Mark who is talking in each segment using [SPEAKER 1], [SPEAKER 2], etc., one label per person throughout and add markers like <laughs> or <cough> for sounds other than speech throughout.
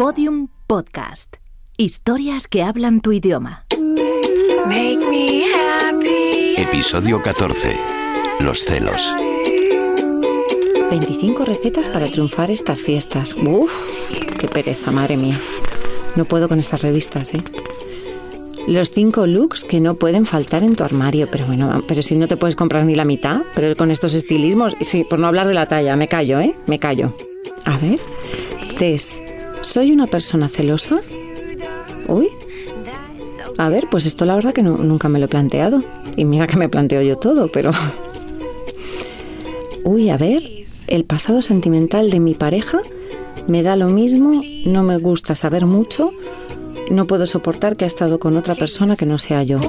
[SPEAKER 1] Podium Podcast. Historias que hablan tu idioma.
[SPEAKER 2] Episodio 14. Los celos.
[SPEAKER 3] 25 recetas para triunfar estas fiestas. Uf, qué pereza, madre mía. No puedo con estas revistas, ¿eh? Los cinco looks que no pueden faltar en tu armario. Pero bueno, pero si no te puedes comprar ni la mitad, pero con estos estilismos, sí, por no hablar de la talla, me callo, ¿eh? Me callo. A ver, Tess, ¿soy una persona celosa? Uy. A ver, pues esto la verdad que nunca me lo he planteado. Y mira que me planteo yo todo, pero... <laughs> Uy, a ver, el pasado sentimental de mi pareja me da lo mismo, no me gusta saber mucho, no puedo soportar que ha estado con otra persona que no sea yo.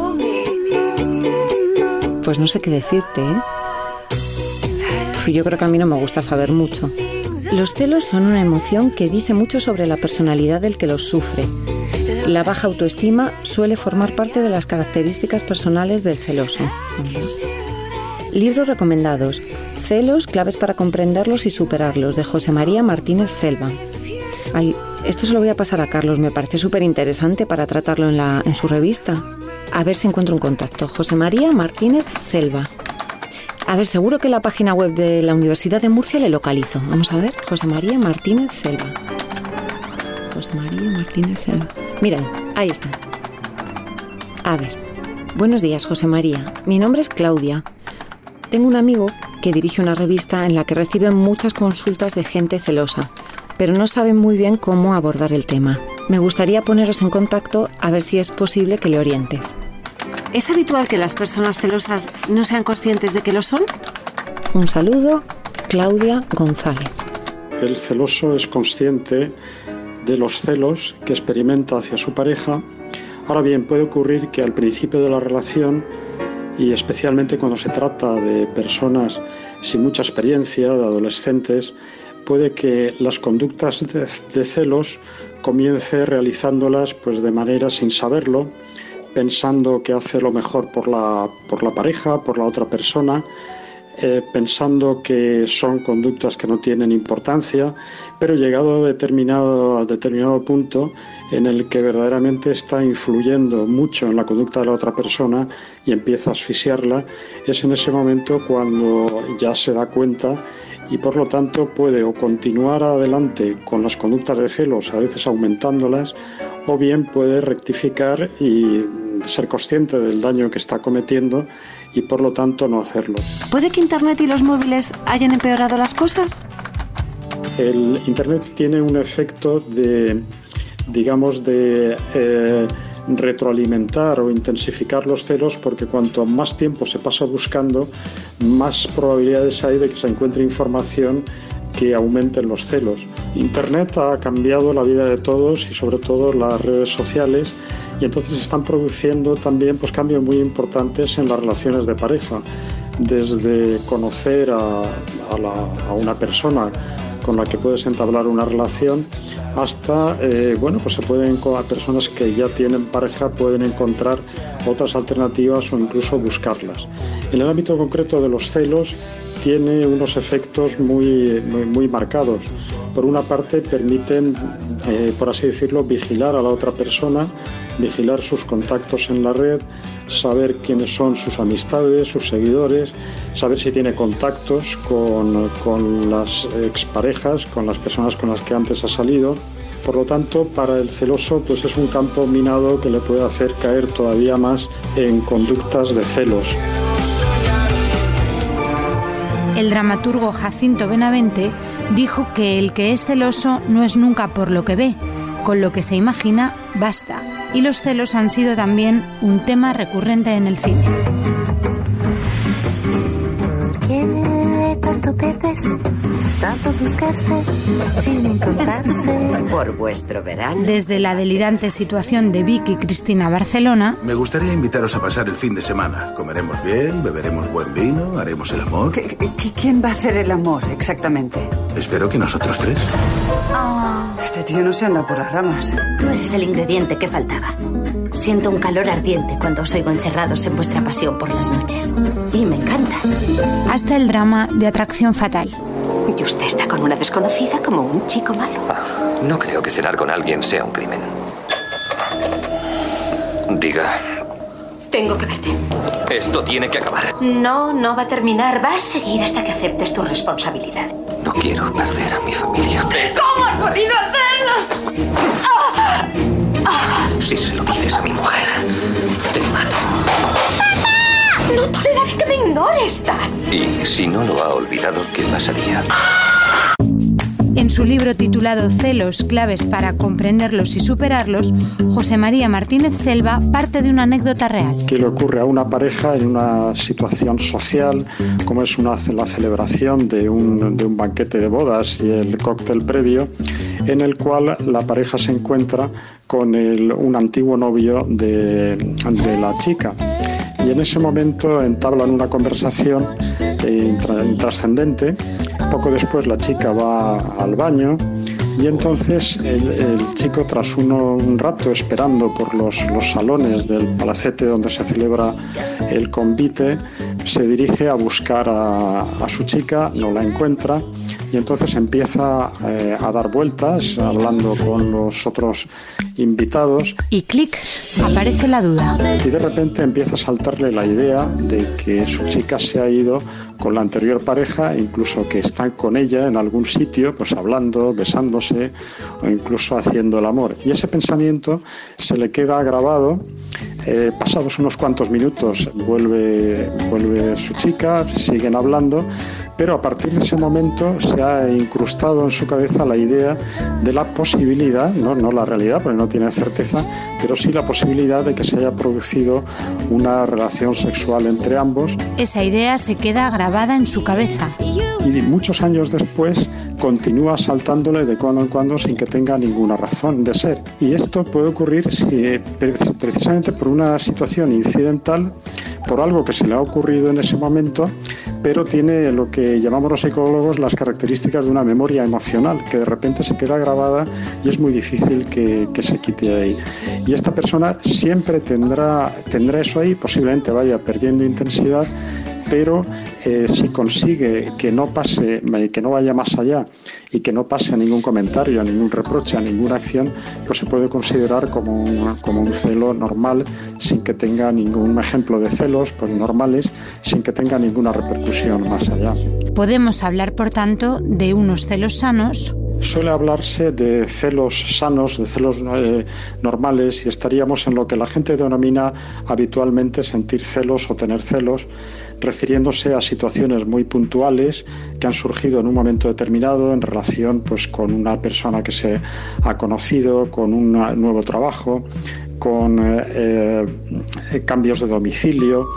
[SPEAKER 3] Pues no sé qué decirte, ¿eh? Yo creo que a mí no me gusta saber mucho. Los celos son una emoción que dice mucho sobre la personalidad del que los sufre. La baja autoestima suele formar parte de las características personales del celoso. Libros recomendados. Celos, claves para comprenderlos y superarlos, de José María Martínez Selva. Esto se lo voy a pasar a Carlos, me parece súper interesante para tratarlo en, en su revista. A ver si encuentro un contacto. José María Martínez Selva. A ver, seguro que la página web de la Universidad de Murcia le localizo. Vamos a ver, José María Martínez Selva. José María Martínez Selva. Miren, ahí está. A ver. Buenos días, José María. Mi nombre es Claudia. Tengo un amigo que dirige una revista en la que reciben muchas consultas de gente celosa, pero no saben muy bien cómo abordar el tema. Me gustaría poneros en contacto a ver si es posible que le orientes.
[SPEAKER 4] ¿Es habitual que las personas celosas no sean conscientes de que lo son?
[SPEAKER 3] Un saludo, Claudia González.
[SPEAKER 5] El celoso es consciente de los celos que experimenta hacia su pareja. Ahora bien, puede ocurrir que al principio de la relación, y especialmente cuando se trata de personas sin mucha experiencia, de adolescentes, puede que las conductas de, celos comience realizándolas pues de manera sin saberlo, pensando que hace lo mejor por la, por la pareja, por la otra persona, eh, pensando que son conductas que no tienen importancia, pero llegado a determinado, a determinado punto en el que verdaderamente está influyendo mucho en la conducta de la otra persona y empieza a asfixiarla, es en ese momento cuando ya se da cuenta y por lo tanto puede o continuar adelante con las conductas de celos, a veces aumentándolas, o bien puede rectificar y ser consciente del daño que está cometiendo y por lo tanto no hacerlo.
[SPEAKER 4] ¿Puede que Internet y los móviles hayan empeorado las cosas?
[SPEAKER 5] El Internet tiene un efecto de, digamos, de eh, retroalimentar o intensificar los celos porque cuanto más tiempo se pasa buscando, más probabilidades hay de que se encuentre información que aumenten los celos. Internet ha cambiado la vida de todos y sobre todo las redes sociales y entonces están produciendo también pues, cambios muy importantes en las relaciones de pareja, desde conocer a una persona con la que puedes entablar una relación hasta, eh, bueno, pues se pueden, personas que ya tienen pareja pueden encontrar otras alternativas o incluso buscarlas. En el ámbito concreto de los celos, tiene unos efectos muy, muy, marcados. Por una parte, permiten, eh, por así decirlo, vigilar a la otra persona, vigilar sus contactos en la red, saber quiénes son sus amistades, sus seguidores, saber si tiene contactos con, con las exparejas, con las personas con las que antes ha salido. Por lo tanto, para el celoso, pues es un campo minado que le puede hacer caer todavía más en conductas de celos.
[SPEAKER 6] El dramaturgo Jacinto Benavente dijo que el que es celoso no es nunca por lo que ve, con lo que se imagina basta. Y los celos han sido también un tema recurrente en el cine.
[SPEAKER 7] Tanto perderse, tanto buscarse sin encontrarse.
[SPEAKER 8] Por vuestro verano.
[SPEAKER 6] Desde la delirante situación de Vicky Cristina Barcelona.
[SPEAKER 9] Me gustaría invitaros a pasar el fin de semana. Comeremos bien, beberemos buen vino, haremos el amor.
[SPEAKER 10] ¿Qué, qué, quién va a hacer el amor exactamente?
[SPEAKER 9] Espero que nosotros tres.
[SPEAKER 10] Oh, este tío no se anda por las ramas.
[SPEAKER 7] Tú eres el ingrediente que faltaba. Siento un calor ardiente cuando os oigo encerrados en vuestra pasión por las noches. Y me encanta.
[SPEAKER 6] Hasta el drama de atracción fatal.
[SPEAKER 7] Y usted está con una desconocida como un chico malo.
[SPEAKER 11] Ah,
[SPEAKER 8] No creo que cenar con alguien sea un crimen. Diga.
[SPEAKER 7] Tengo que verte.
[SPEAKER 8] Esto tiene que acabar.
[SPEAKER 7] No, no va a terminar. Va a seguir hasta que aceptes tu responsabilidad.
[SPEAKER 8] No quiero perder a mi familia.
[SPEAKER 7] ¿Cómo has podido hacerlo?
[SPEAKER 8] Si se lo dices a mi mujer, te mato.
[SPEAKER 7] ¡Papá! No toleraré que me ignores, Dan.
[SPEAKER 8] Y si no lo ha olvidado, ¿qué pasaría?
[SPEAKER 6] En su libro titulado Celos, claves para comprenderlos y superarlos, José María Martínez Selva parte de una anécdota real.
[SPEAKER 5] ¿Qué le ocurre a una pareja en una situación social, como es una, la celebración de un, de un banquete de bodas y el cóctel previo, en el cual la pareja se encuentra con el, un antiguo novio de, de la chica? y en ese momento entablan una conversación eh, trascendente. Poco después la chica va al baño y entonces el, chico, tras uno, un rato esperando por los, los, salones del palacete donde se celebra el convite, se dirige a buscar a su chica, no la encuentra y entonces empieza eh, a dar vueltas hablando con los otros invitados.
[SPEAKER 6] Y clic, aparece la duda.
[SPEAKER 5] Y de repente empieza a saltarle la idea de que su chica se ha ido con la anterior pareja, incluso que están con ella en algún sitio, pues hablando, besándose o incluso haciendo el amor. Y ese pensamiento se le queda grabado. Eh, pasados unos cuantos minutos vuelve, vuelve su chica, siguen hablando, pero a partir de ese momento se ha incrustado en su cabeza la idea de la posibilidad, no, no la realidad, porque no tiene certeza, pero sí la posibilidad de que se haya producido una relación sexual entre ambos.
[SPEAKER 6] Esa idea se queda grabada en su cabeza.
[SPEAKER 5] Y muchos años después continúa saltándole de cuando en cuando sin que tenga ninguna razón de ser. Y esto puede ocurrir si, precisamente por una situación incidental, por algo que se le ha ocurrido en ese momento, pero tiene lo que llamamos los psicólogos las características de una memoria emocional, que de repente se queda grabada y es muy difícil que, se quite ahí. Y esta persona siempre tendrá, tendrá eso ahí, posiblemente vaya perdiendo intensidad, pero eh, si consigue que no pase, que no vaya más allá y que no pase a ningún comentario, a ningún reproche, a ninguna acción, pues se puede considerar como un, como un celo normal, sin que tenga ningún ejemplo de celos pues normales, sin que tenga ninguna repercusión más allá.
[SPEAKER 6] Podemos hablar, por tanto, de unos celos sanos
[SPEAKER 5] Suele hablarse de celos sanos, de celos eh, normales, y estaríamos en lo que la gente denomina habitualmente sentir celos o tener celos, refiriéndose a situaciones muy puntuales que han surgido en un momento determinado en relación pues, con una persona que se ha conocido, con un nuevo trabajo, con eh, eh, cambios de domicilio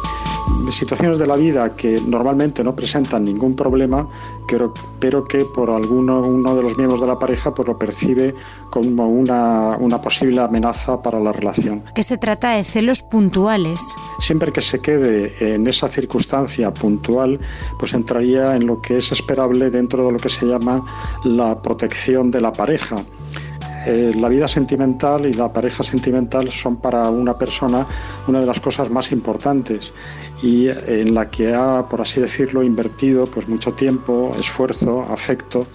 [SPEAKER 5] situaciones de la vida que normalmente no presentan ningún problema, pero, pero que por alguno uno de los miembros de la pareja pues lo percibe como una, una posible amenaza para la relación.
[SPEAKER 6] Que se trata de celos puntuales.
[SPEAKER 5] Siempre que se quede en esa circunstancia puntual, pues entraría en lo que es esperable dentro de lo que se llama la protección de la pareja. Eh, la vida sentimental y la pareja sentimental son para una persona una de las cosas más importantes y en la que ha, por así decirlo, invertido pues mucho tiempo, esfuerzo, afecto.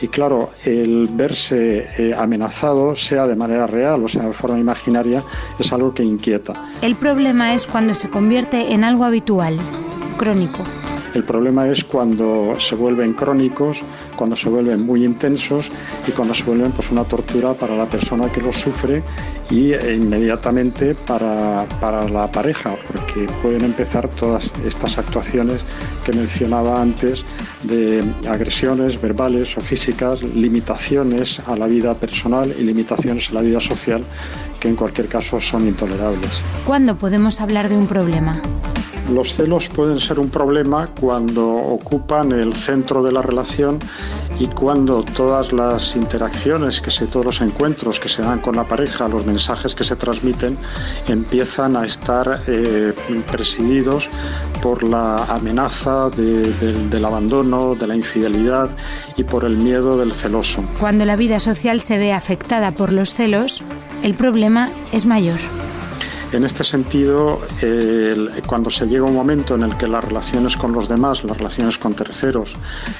[SPEAKER 5] Y claro, el verse eh, amenazado, sea de manera real o sea de forma imaginaria, es algo que inquieta.
[SPEAKER 6] El problema es cuando se convierte en algo habitual, crónico.
[SPEAKER 5] El problema es cuando se vuelven crónicos, cuando se vuelven muy intensos y cuando se vuelven pues, una tortura para la persona que los sufre y e inmediatamente para, para la pareja, porque pueden empezar todas estas actuaciones que mencionaba antes de agresiones verbales o físicas, limitaciones a la vida personal y limitaciones a la vida social que en cualquier caso son intolerables.
[SPEAKER 6] ¿Cuándo podemos hablar de un problema?
[SPEAKER 5] Los celos pueden ser un problema cuando ocupan el centro de la relación y cuando todas las interacciones, que se, todos los encuentros que se dan con la pareja, los mensajes que se transmiten, empiezan a estar eh, presididos por la amenaza de, de, del abandono, de la infidelidad y por el miedo del celoso.
[SPEAKER 6] Cuando la vida social se ve afectada por los celos, el problema es mayor
[SPEAKER 5] En este sentido, cuando se llega un momento en el que las relaciones con los demás, las relaciones con terceros,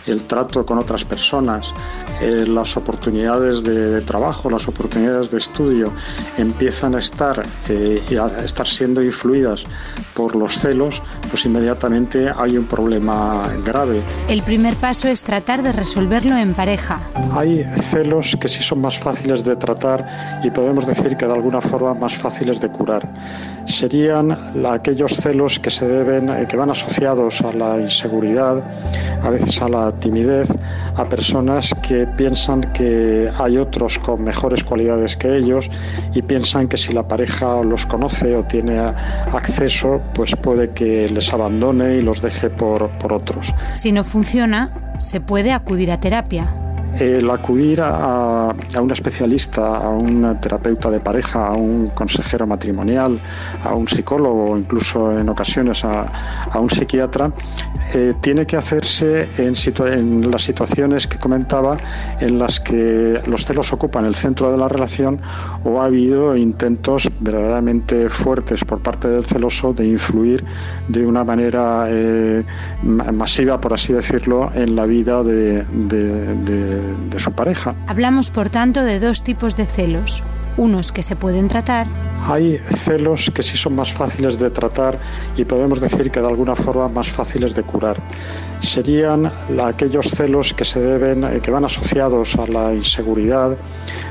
[SPEAKER 5] el trato con otras personas, eh, las oportunidades de, trabajo, las oportunidades de estudio empiezan a estar eh, a estar siendo influidas por los celos, pues inmediatamente hay un problema grave.
[SPEAKER 6] El primer paso es tratar de resolverlo en pareja.
[SPEAKER 5] Hay celos que sí son más fáciles de tratar y podemos decir que de alguna forma más fáciles de curar. Serían aquellos celos que se deben, eh, que van asociados a la inseguridad, a veces a la timidez, a personas que piensan que hay otros con mejores cualidades que ellos y piensan que si la pareja los conoce o tiene acceso, pues puede que les abandone y los deje por, por otros.
[SPEAKER 6] Si no funciona, se puede acudir a terapia
[SPEAKER 5] el acudir a, un especialista, a un terapeuta de pareja, a un consejero matrimonial, a un psicólogo incluso en ocasiones a, un psiquiatra, eh, tiene que hacerse en, en, las situaciones que comentaba en las que los celos ocupan el centro de la relación o ha habido intentos verdaderamente fuertes por parte del celoso de influir de una manera eh, masiva, por así decirlo, en la vida de de su pareja.
[SPEAKER 6] Hablamos, por tanto, de dos tipos de celos. Unos que se pueden tratar.
[SPEAKER 5] Hay celos que sí son más fáciles de tratar y podemos decir que de alguna forma más fáciles de curar. Serían aquellos celos que se deben, eh, que van asociados a la inseguridad,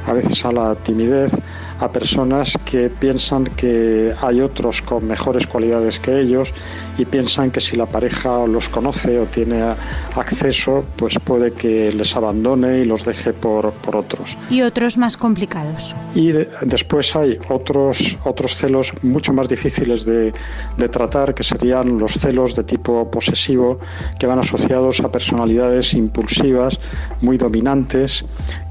[SPEAKER 5] a veces a la timidez, a personas que piensan que hay otros con mejores cualidades que ellos y piensan que si la pareja los conoce o tiene acceso, pues puede que les abandone y los deje por, por otros.
[SPEAKER 6] Y otros más complicados.
[SPEAKER 5] Y después hay otros, otros celos mucho más difíciles de, de tratar, que serían los celos de tipo posesivo, que van asociados a personalidades impulsivas, muy dominantes,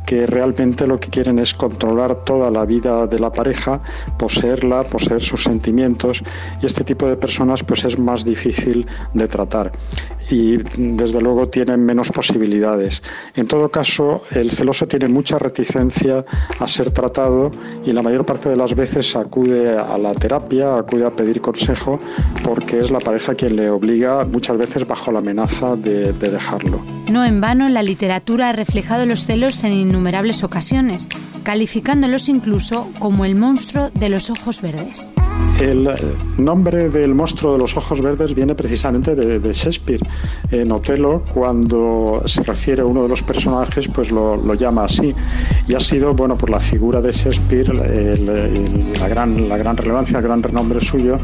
[SPEAKER 5] que realmente lo que quieren es controlar toda la vida de la pareja, poseerla, poseer sus sentimientos y este tipo de personas pues es más difícil de tratar y desde luego tienen menos posibilidades. En todo caso, el celoso tiene mucha reticencia a ser tratado y la mayor parte de las veces acude a la terapia, acude a pedir consejo porque es la pareja quien le obliga muchas veces bajo la amenaza de, de dejarlo.
[SPEAKER 6] No en vano la literatura ha reflejado los celos en innumerables ocasiones, calificándolos incluso como el monstruo de los ojos verdes.
[SPEAKER 5] El nombre del monstruo de los ojos verdes viene precisamente de, Shakespeare. En Otelo, cuando se refiere a uno de los personajes, pues lo, llama así. Y ha sido, bueno, por la figura de Shakespeare, la, gran, relevancia, el gran renombre suyo,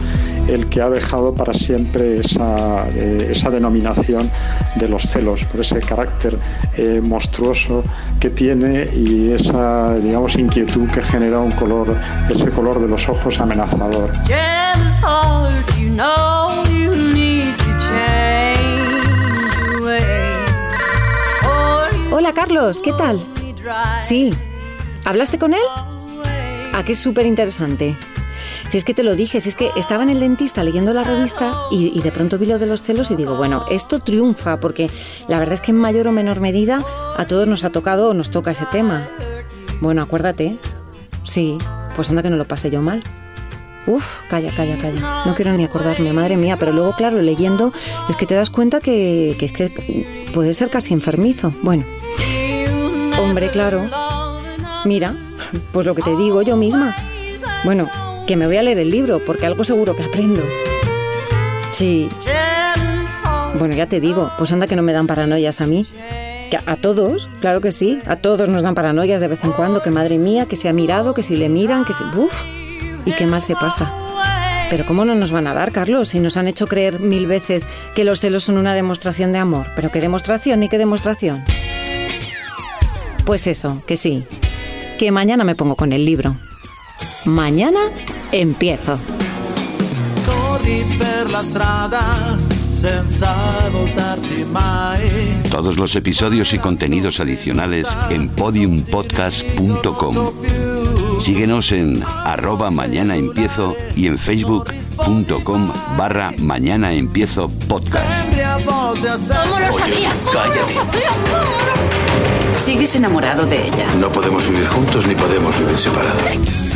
[SPEAKER 5] el que ha dejado para siempre esa, eh, denominación de los celos, por ese carácter eh, monstruoso que tiene y esa, digamos, inquietud que genera un color, ese color de los ojos amenazador.
[SPEAKER 3] Hola Carlos, ¿qué tal? Sí, ¿hablaste con él? Ah, que es súper interesante. Si es que te lo dije, si es que estaba en el dentista leyendo la revista y, y, de pronto vi lo de los celos y digo, bueno, esto triunfa porque la verdad es que en mayor o menor medida a todos nos ha tocado o nos toca ese tema. Bueno, acuérdate. Sí, pues anda que no lo pase yo mal. Uf, calla, calla, calla. No quiero ni acordarme, madre mía. Pero luego, claro, leyendo es que te das cuenta que, que que puede ser casi enfermizo. Bueno, hombre, claro. Mira, pues lo que te digo yo misma. Bueno, que me voy a leer el libro, porque algo seguro que aprendo. Sí. Bueno, ya te digo, pues anda que no me dan paranoias a mí. A todos, claro que sí, a todos nos dan paranoias de vez en cuando, que madre mía, que se ha mirado, que si le miran, que si... Uf, y qué mal se pasa. Pero ¿cómo no nos van a dar, Carlos, si nos han hecho creer mil veces que los celos son una demostración de amor? Pero qué demostración y qué demostración. Pues eso, que sí. Que mañana me pongo con el libro. Mañana empiezo.
[SPEAKER 2] Todos los episodios y contenidos adicionales en podiumpodcast.com. Síguenos en arroba mañana empiezo y en facebook.com barra mañana empiezo podcast.
[SPEAKER 7] ¿Cómo lo sabía?
[SPEAKER 10] ¿Sigues enamorado de ella?
[SPEAKER 9] No podemos vivir juntos ni podemos vivir separados.